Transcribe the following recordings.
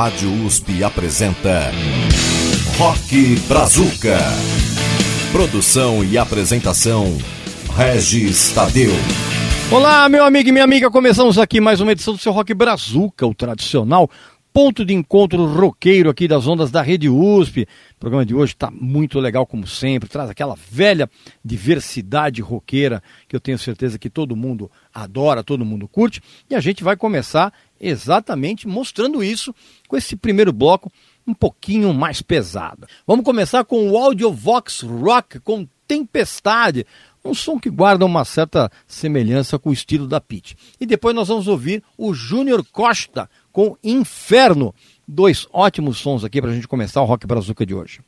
Rádio USP apresenta Rock Brazuca. Produção e apresentação Regis Tadeu. Olá, meu amigo e minha amiga, começamos aqui mais uma edição do seu Rock Brazuca, o tradicional ponto de encontro roqueiro aqui das ondas da Rede USP. O programa de hoje está muito legal, como sempre, traz aquela velha diversidade roqueira que eu tenho certeza que todo mundo adora, todo mundo curte. E a gente vai começar exatamente mostrando isso com esse primeiro bloco um pouquinho mais pesado. Vamos começar com o Audiovox Rock com Tempestade, um som que guarda uma certa semelhança com o estilo da Pete. E depois nós vamos ouvir o Júnior Costa com Inferno. Dois ótimos sons aqui para a gente começar o Rock Brazuca de hoje.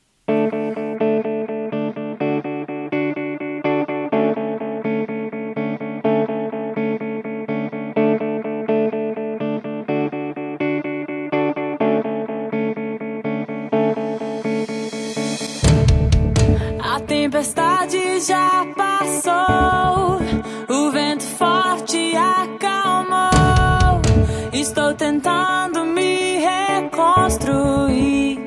Já passou, o vento forte acalmou. Estou tentando me reconstruir.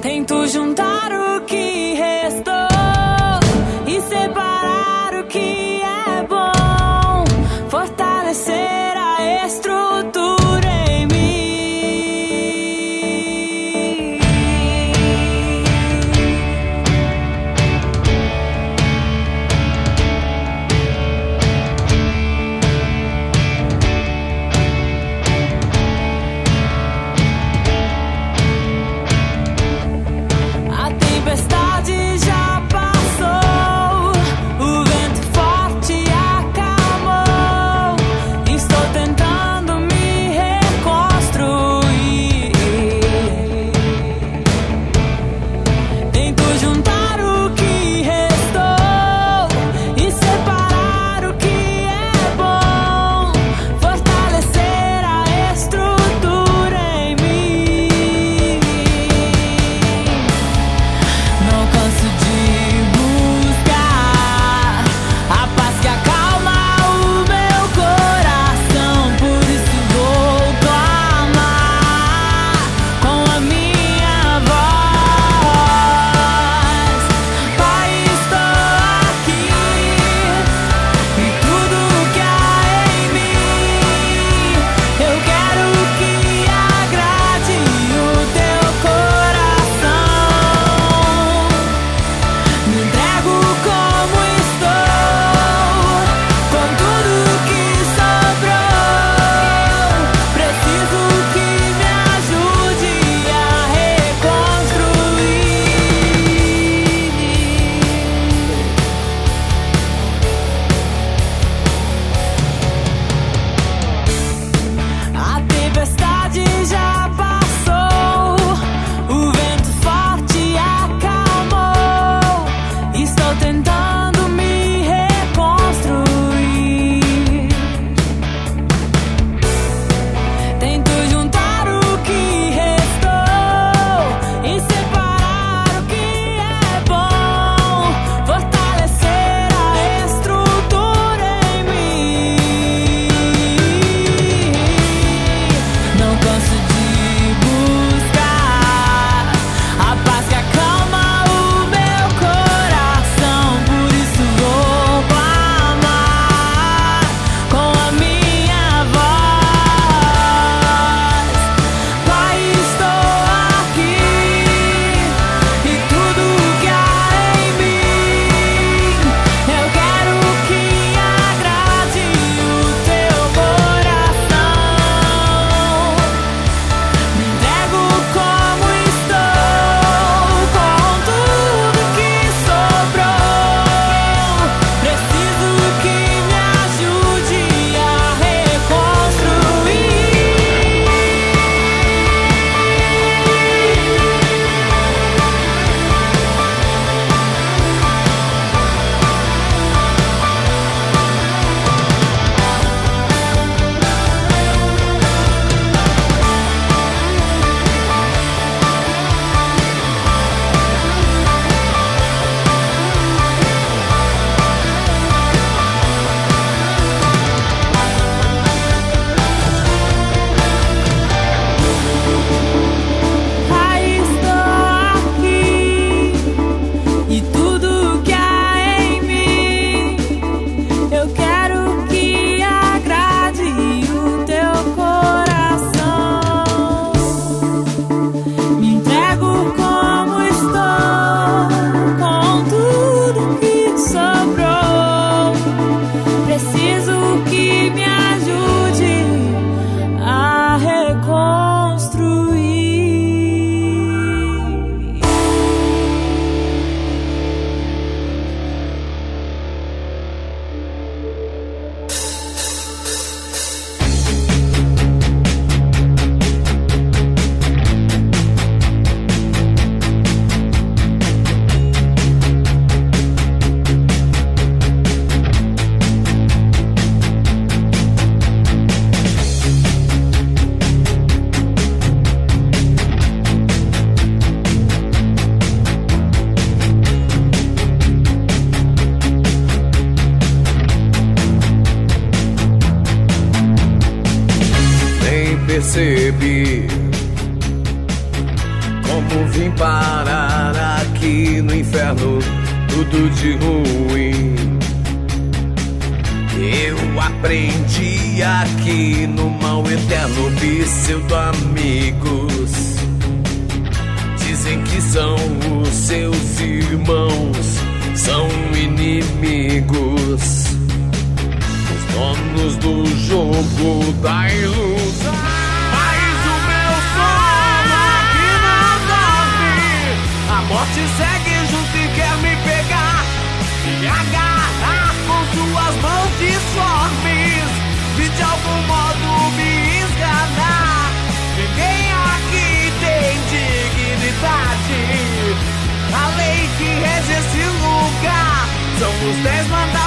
Tento juntar o da ilusão. Mas o meu sono aqui não dorme. A morte segue junto e quer me pegar. Me agarrar com suas mãos disformes. E de algum modo me esganar. Ninguém aqui tem dignidade. A lei que rege esse lugar são os dez mandamentos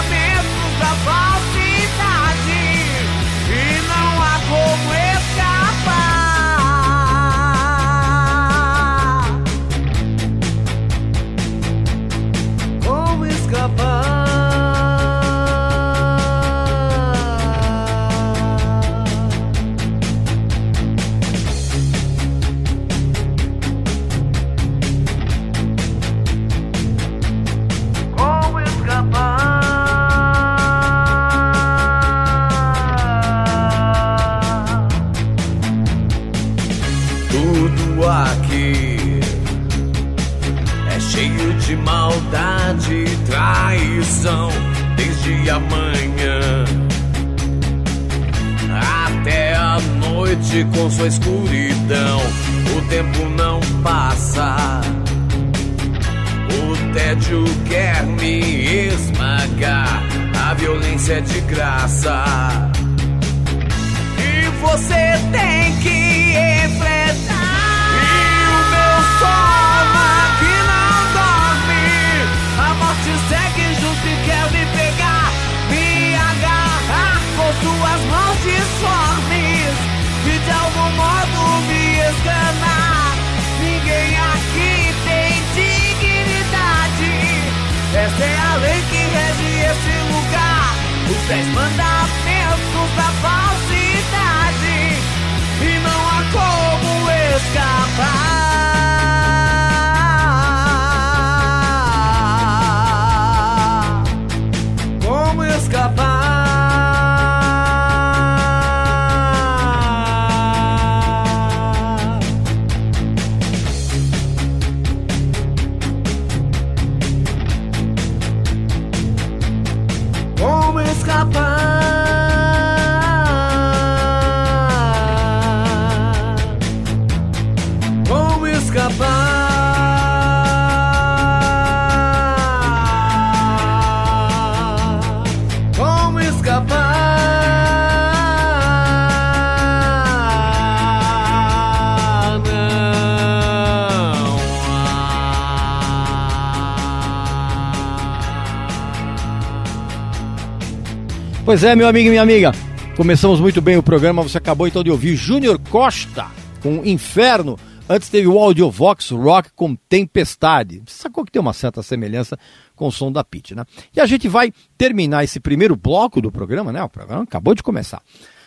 dez mandamentos da falsidade. E não há como escapar. Pois é, meu amigo e minha amiga. Começamos muito bem o programa. Você acabou então de ouvir Júnior Costa com Inferno. Antes teve o Audiovox Rock com Tempestade. Sacou que tem uma certa semelhança com o som da Pitty, né? E a gente vai terminar esse primeiro bloco do programa, né? O programa acabou de começar.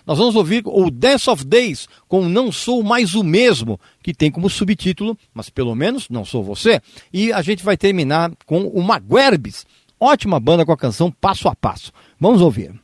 Nós vamos ouvir o Dance of Days com Não Sou Mais o Mesmo, que tem como subtítulo, mas pelo menos Não Sou Você. E a gente vai terminar com o Maguerbes, ótima banda com a canção Passo a Passo. Vamos ouvir.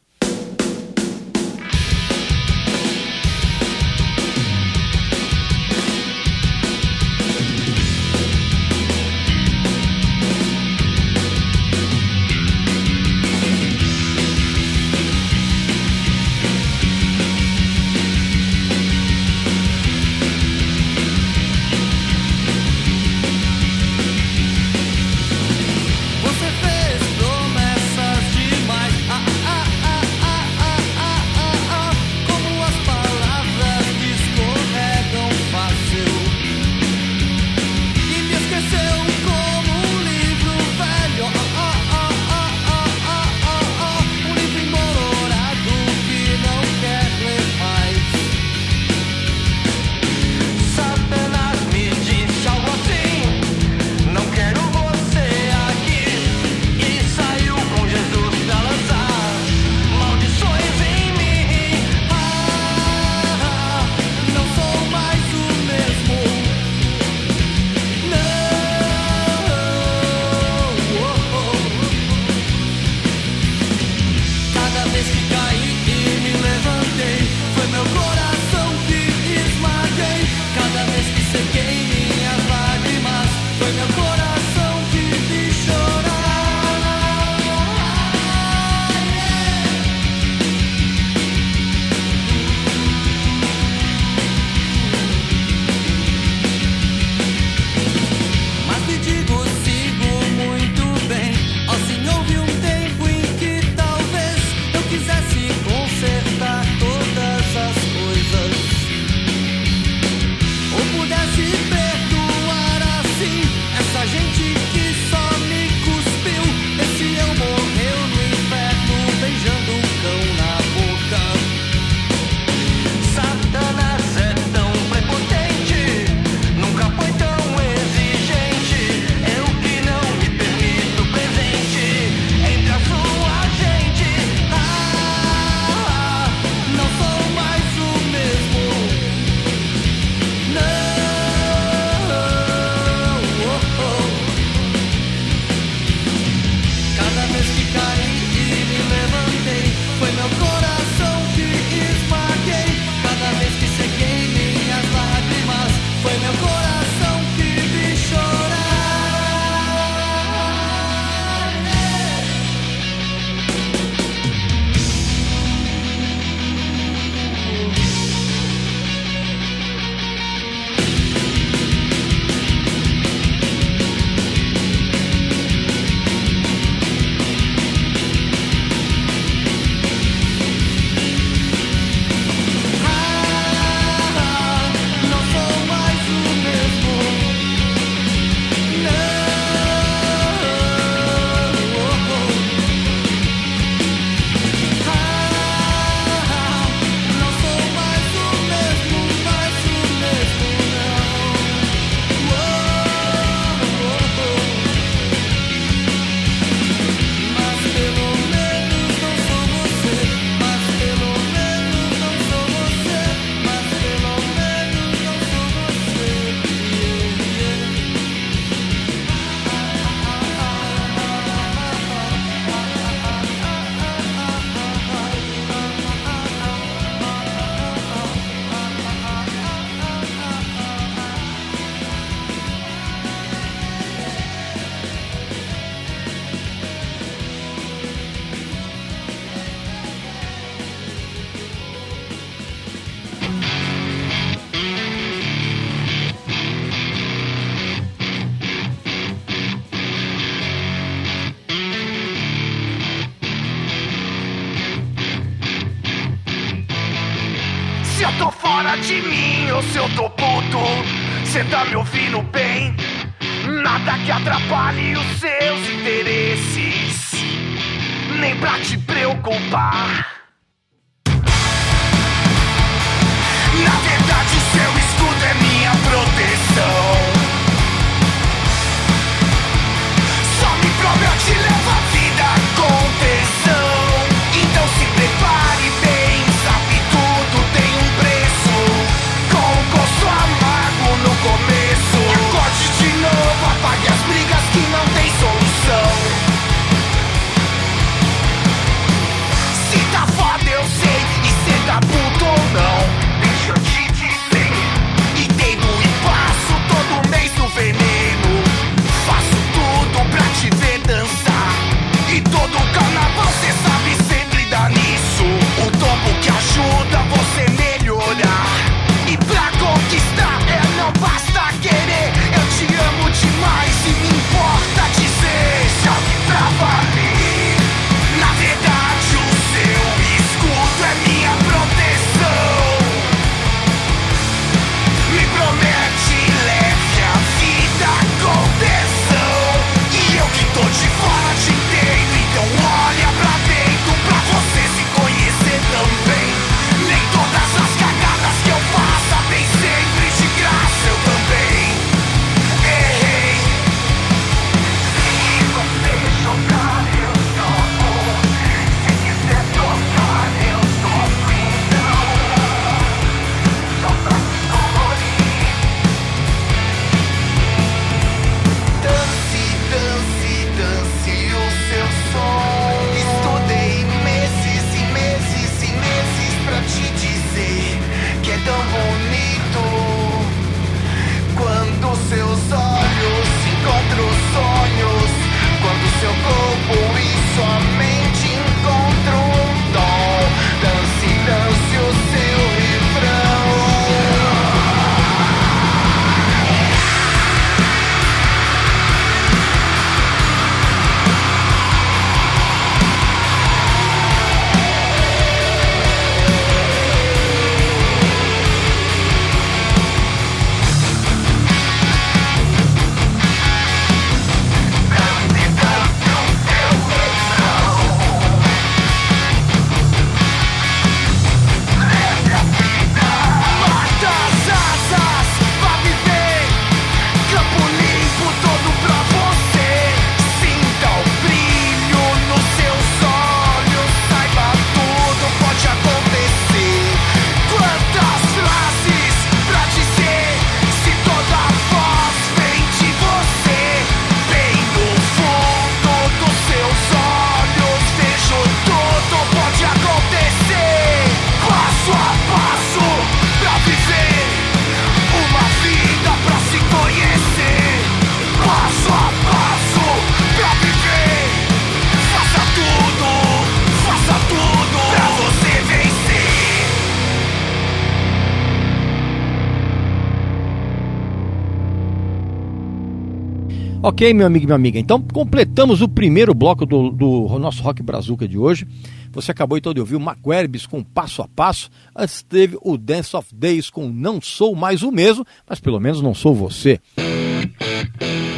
Ok, meu amigo e minha amiga, então completamos o primeiro bloco do, do nosso Rock Brazuca de hoje. Você acabou então de ouvir o McWerbs com Passo a Passo. Antes teve o Dance of Days com Não Sou Mais o Mesmo, mas pelo menos não sou você.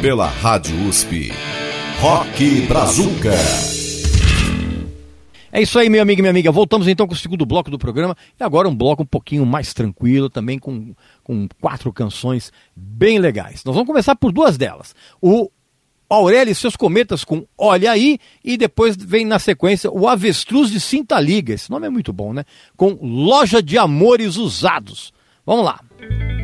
Pela Rádio USP, Rock Brazuca. É isso aí, meu amigo e minha amiga. Voltamos então com o segundo bloco do programa. E agora um bloco um pouquinho mais tranquilo, também com, com quatro canções bem legais. Nós vamos começar por duas delas. O Aurélio e seus cometas com Olha Aí, e depois vem na sequência o Avestruz de Sinta Liga. Esse nome é muito bom, né? Com Loja de Amores Usados. Vamos lá. Música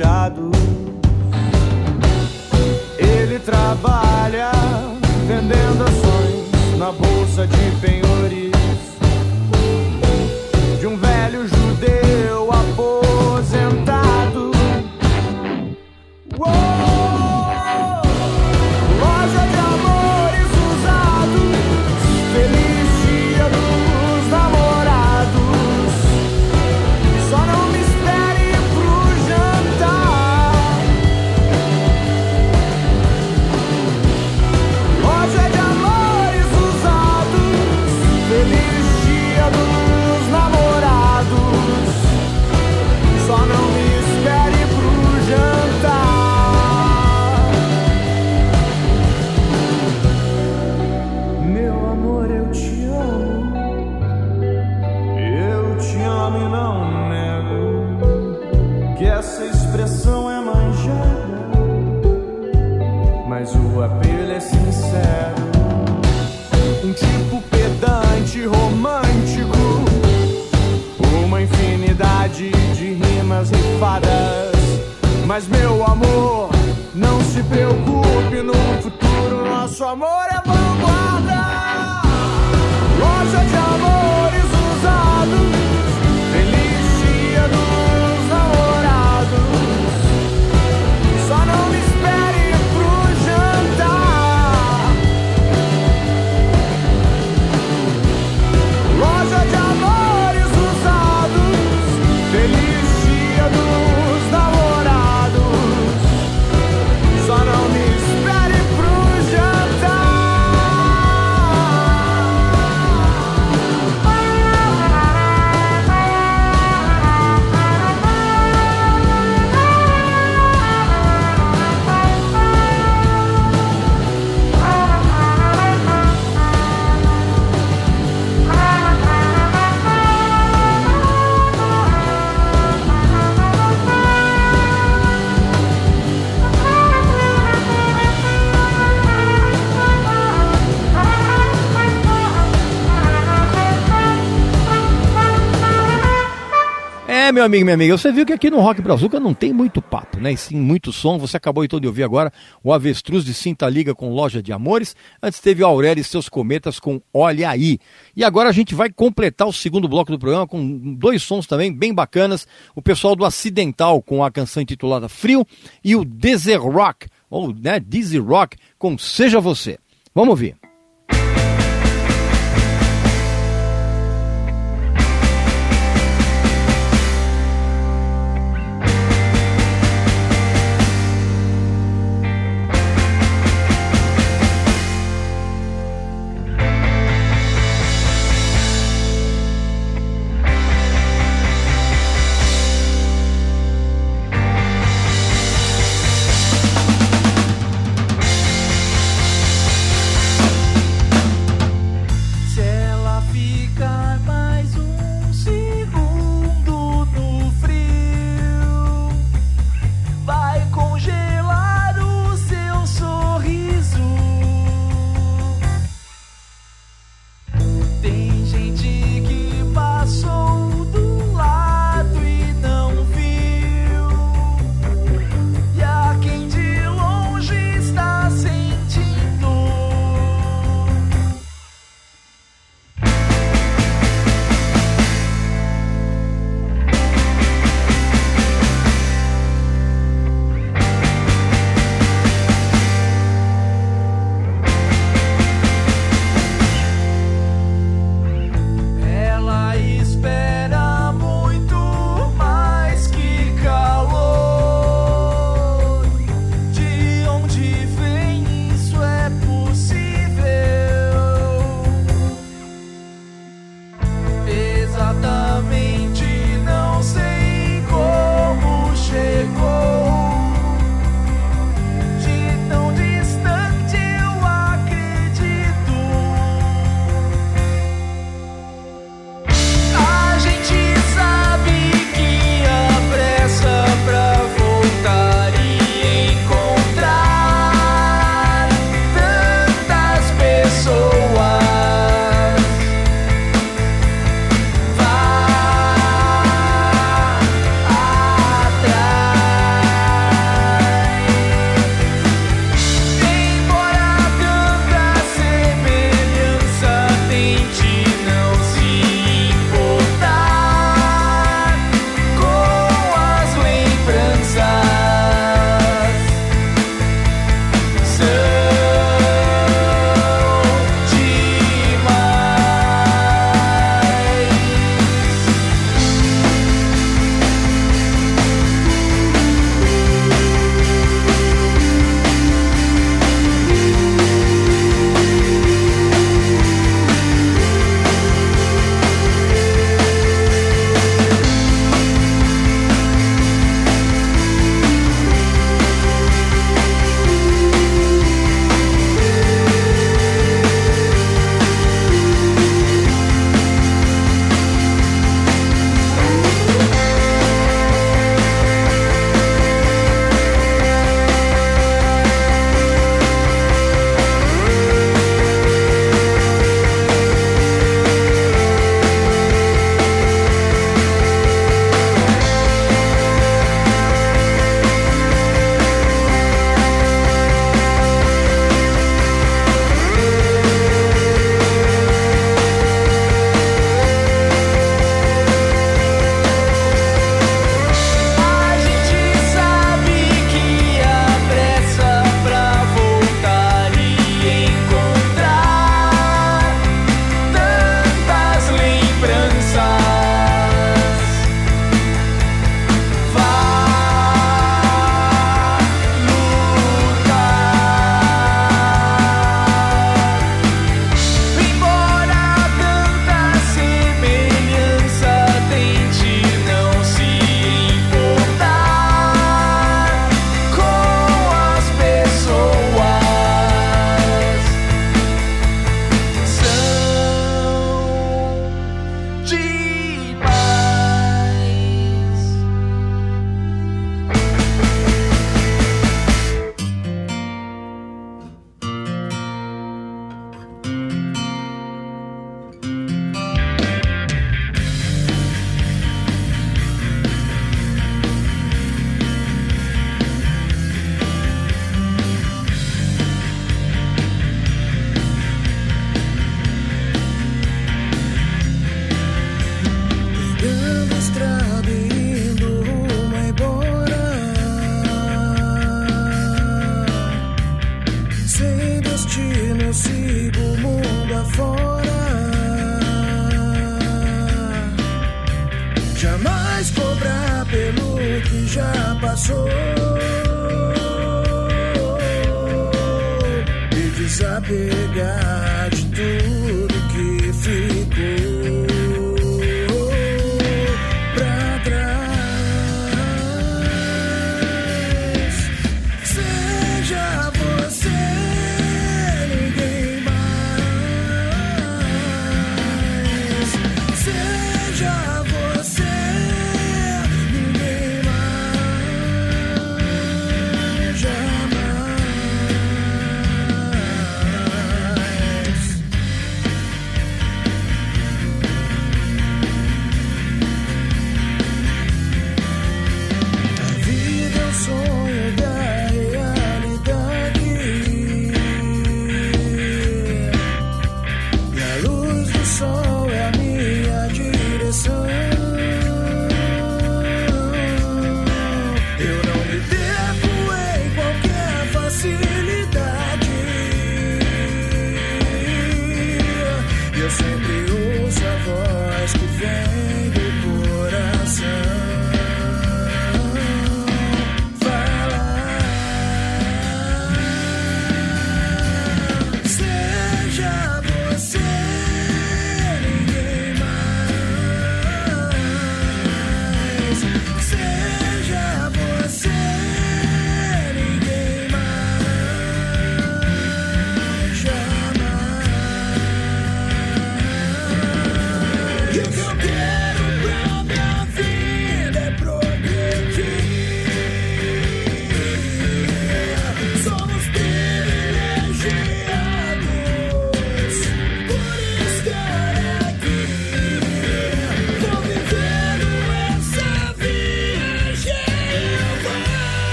achados. Ele trabalha vendendo ações na bolsa de penhores meu amigo, minha amiga, você viu que aqui no Rock Brazuca não tem muito papo, né? E sim muito som. Você acabou então de ouvir agora o Avestruz de Cinta Liga com Loja de Amores. Antes teve Aurélio e seus cometas com Olha Aí. E agora a gente vai completar o segundo bloco do programa com dois sons também bem bacanas. O pessoal do Acidental com a canção intitulada Frio e o Desert Rock, ou né, Dizzy Rock com Seja Você. Vamos ouvir.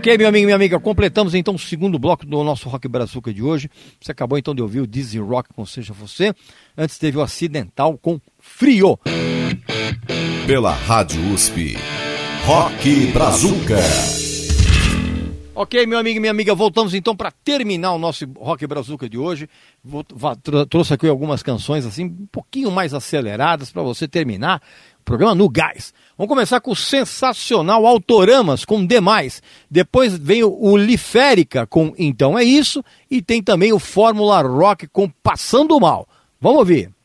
Ok, meu amigo e minha amiga, completamos então o segundo bloco do nosso Rock Brazuca de hoje. Você acabou então de ouvir o Dizzy Rock com Seja Você. Antes teve o Acidental com Frio. Pela Rádio USP. Rock Brazuca. Ok, meu amigo e minha amiga, voltamos então para terminar o nosso Rock Brazuca de hoje. Vou- trouxe aqui algumas canções assim, um pouquinho mais aceleradas para você terminar programa no gás. Vamos começar com o sensacional Autoramas com Demais. Depois vem o, Liférica com Então é Isso. E tem também o Fórmula Rock com Passando Mal. Vamos ouvir.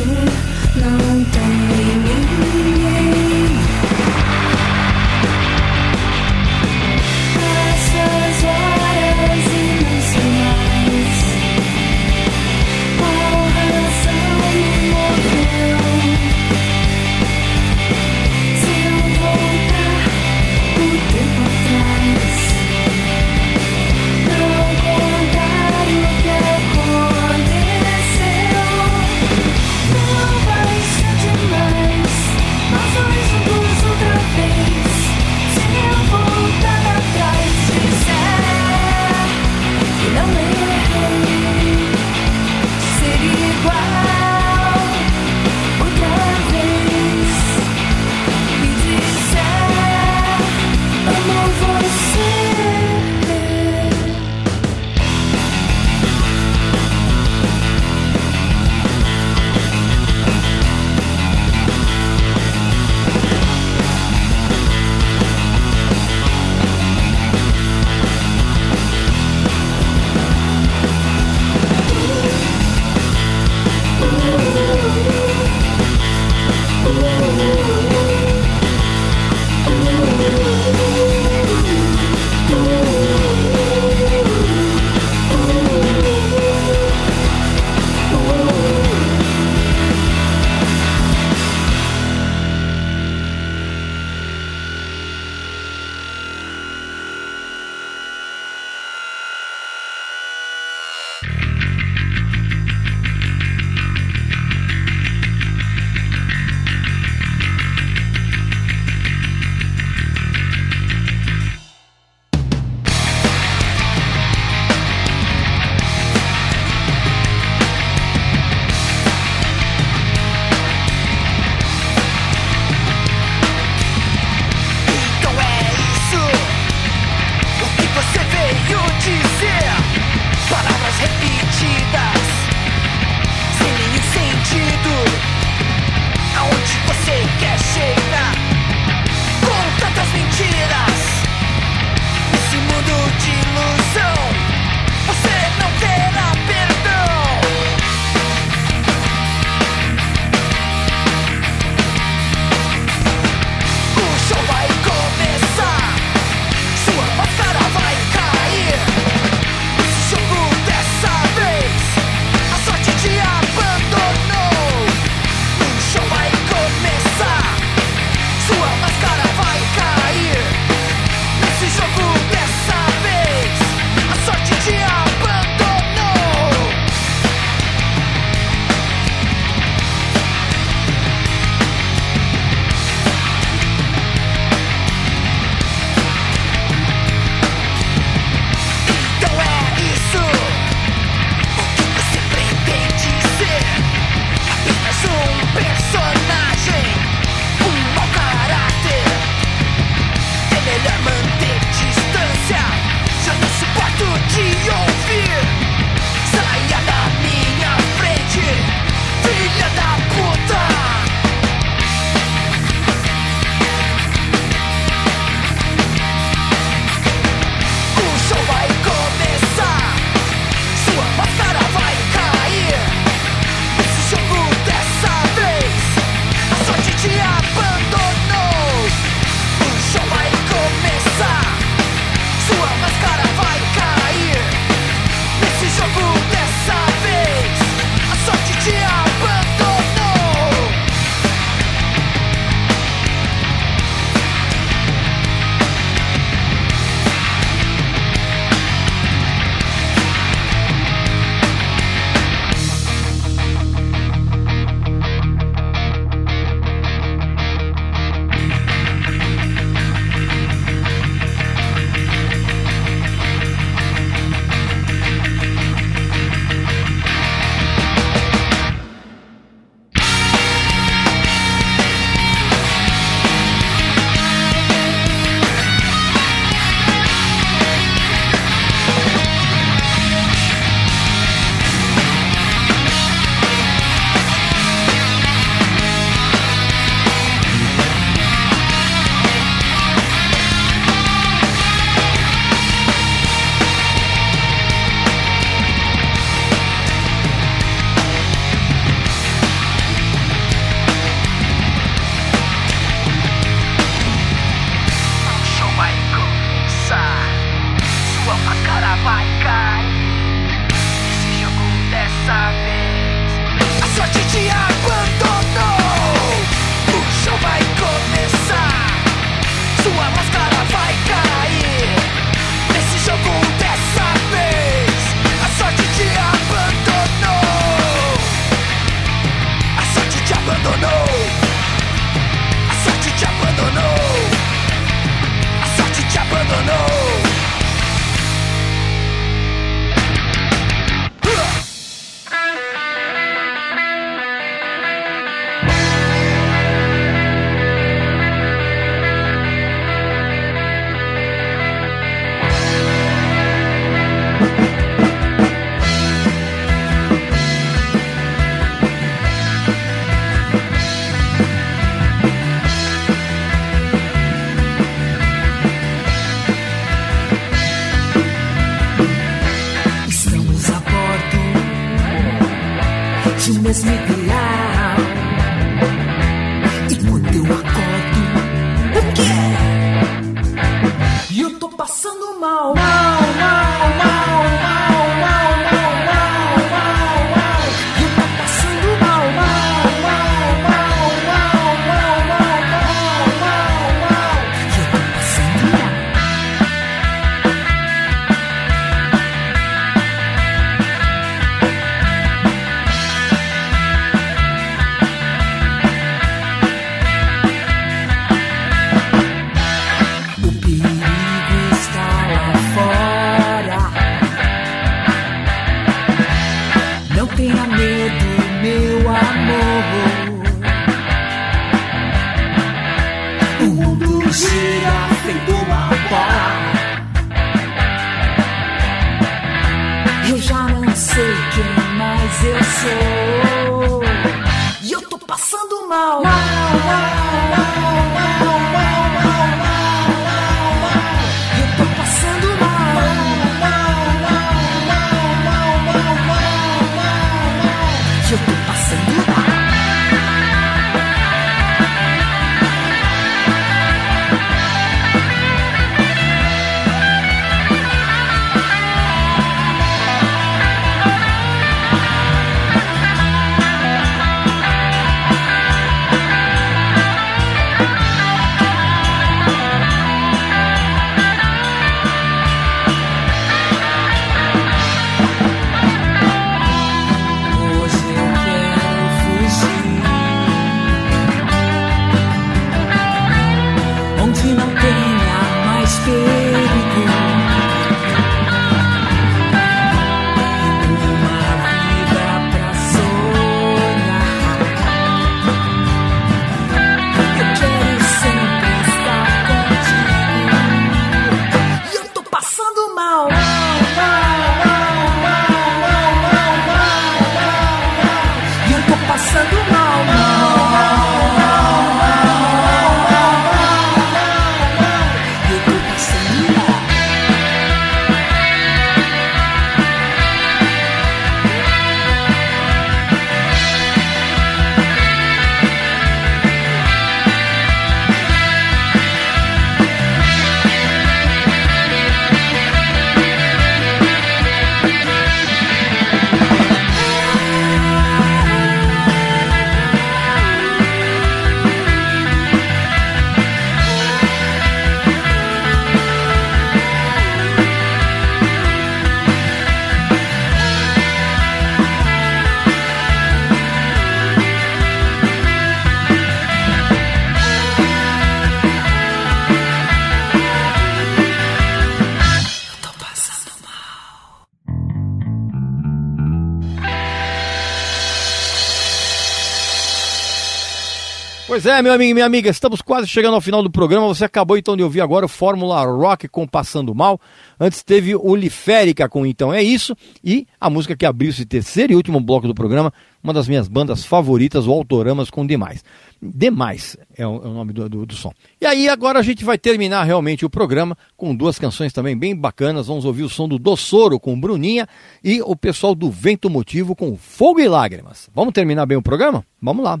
Pois é, meu amigo e minha amiga, estamos quase chegando ao final do programa. Você acabou então de ouvir agora o Fórmula Rock com Passando Mal. Antes teve o Liférica com Então É Isso. E a música que abriu esse terceiro e último bloco do programa, uma das minhas bandas favoritas, o Autoramas com Demais. Demais é o, é o nome do, do- do som. E aí agora a gente vai terminar realmente o programa com duas canções também bem bacanas. Vamos ouvir o som do Dossoro com Bruninha e o pessoal do Vento Motivo com Fogo e Lágrimas. Vamos terminar bem o programa? Vamos lá.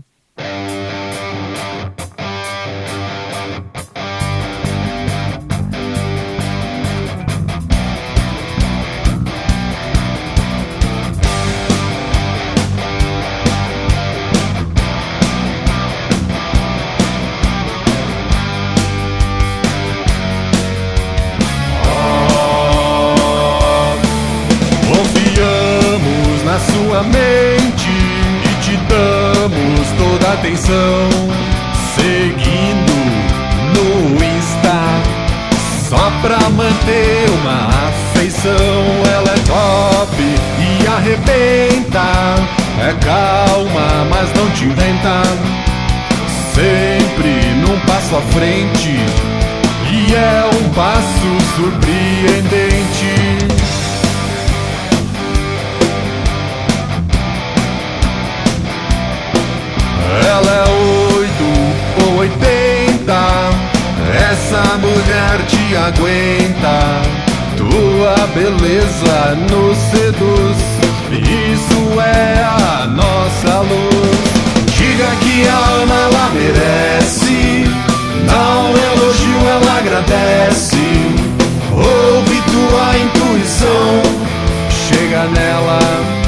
e te damos toda atenção. Seguindo no Insta, só pra manter uma afeição. Ela é top e arrebenta, é calma, mas não te inventa. Sempre num passo à frente, e é um passo surpreendente. aguenta. Tua beleza nos seduz, isso é a nossa luz. Diga que a Ana ela merece, não elogio ela agradece. Ouve tua intuição, chega nela.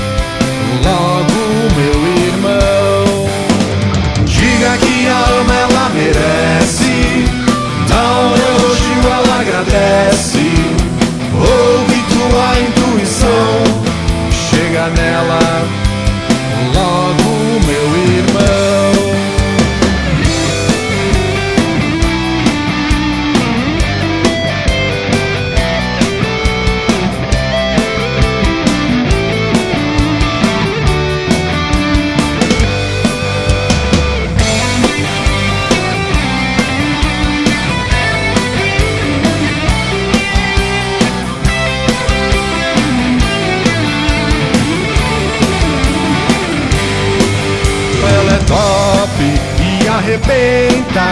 senta,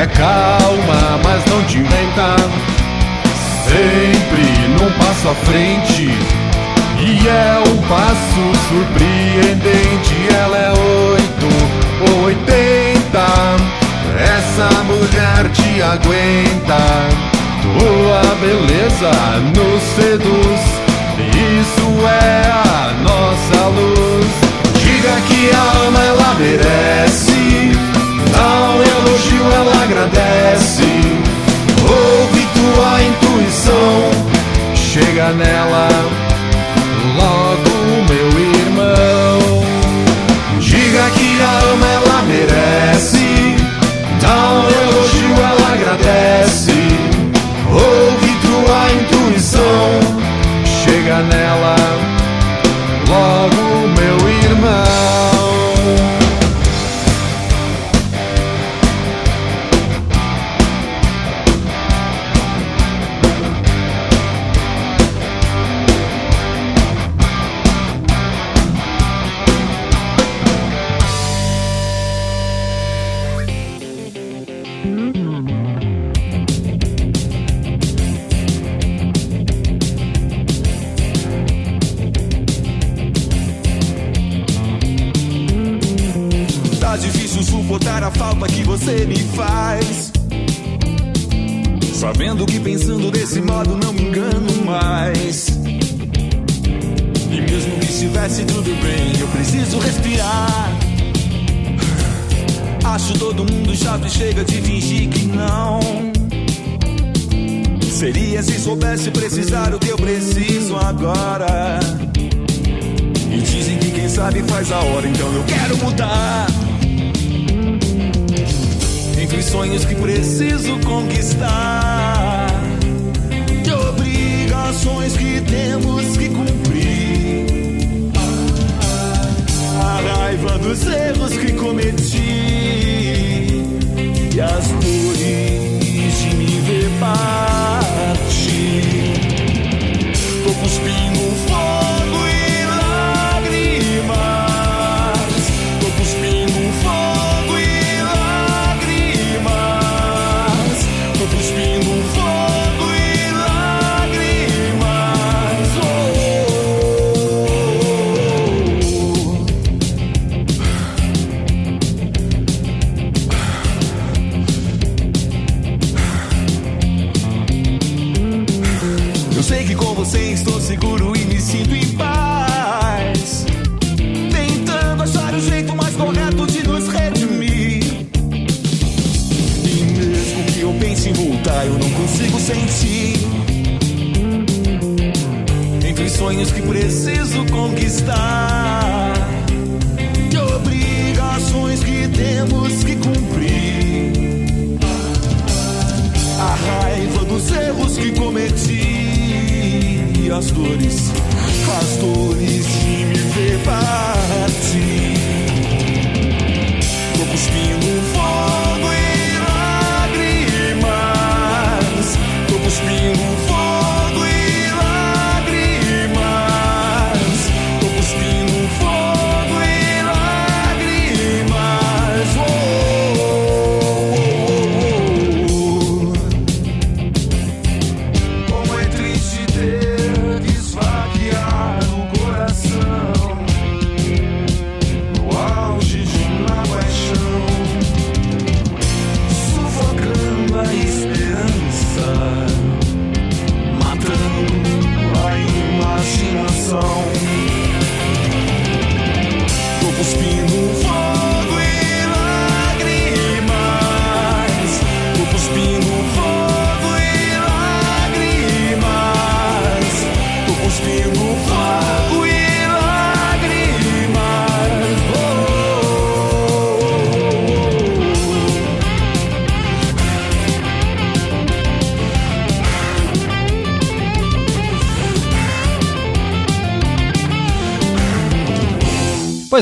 é calma, mas não te inventa. Sempre num passo à frente, e é um passo surpreendente. Ela é oito ou oitenta, essa mulher te aguenta. Tua beleza nos seduz, isso é janela. Stop. sonhos que preciso conquistar, de obrigações que temos que cumprir, a raiva dos erros que cometi. E as dores, as dores de me ver partir. Tô cuspindo fogo e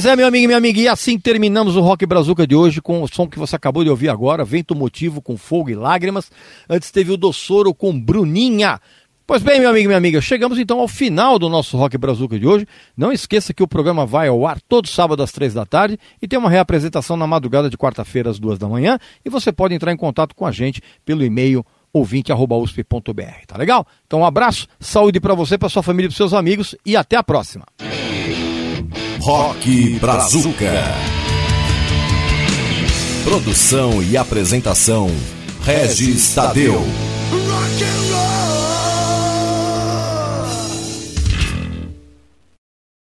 Pois é, meu amigo e minha amiga, e assim terminamos o Rock Brazuca de hoje com o som que você acabou de ouvir agora, Vento Motivo com Fogo e Lágrimas. Antes teve o Dossoro com Bruninha. Pois bem, meu amigo e minha amiga, chegamos então ao final do nosso Rock Brazuca de hoje. Não esqueça que o programa vai ao ar todo sábado às três da tarde e tem uma reapresentação na madrugada de quarta-feira às duas da manhã. E você pode entrar em contato com a gente pelo e-mail ouvinte.usp.br, tá legal? Então um abraço, saúde para você, para sua família e para seus amigos e até a próxima. Rock Brazuca. Produção e apresentação: Regis Tadeu.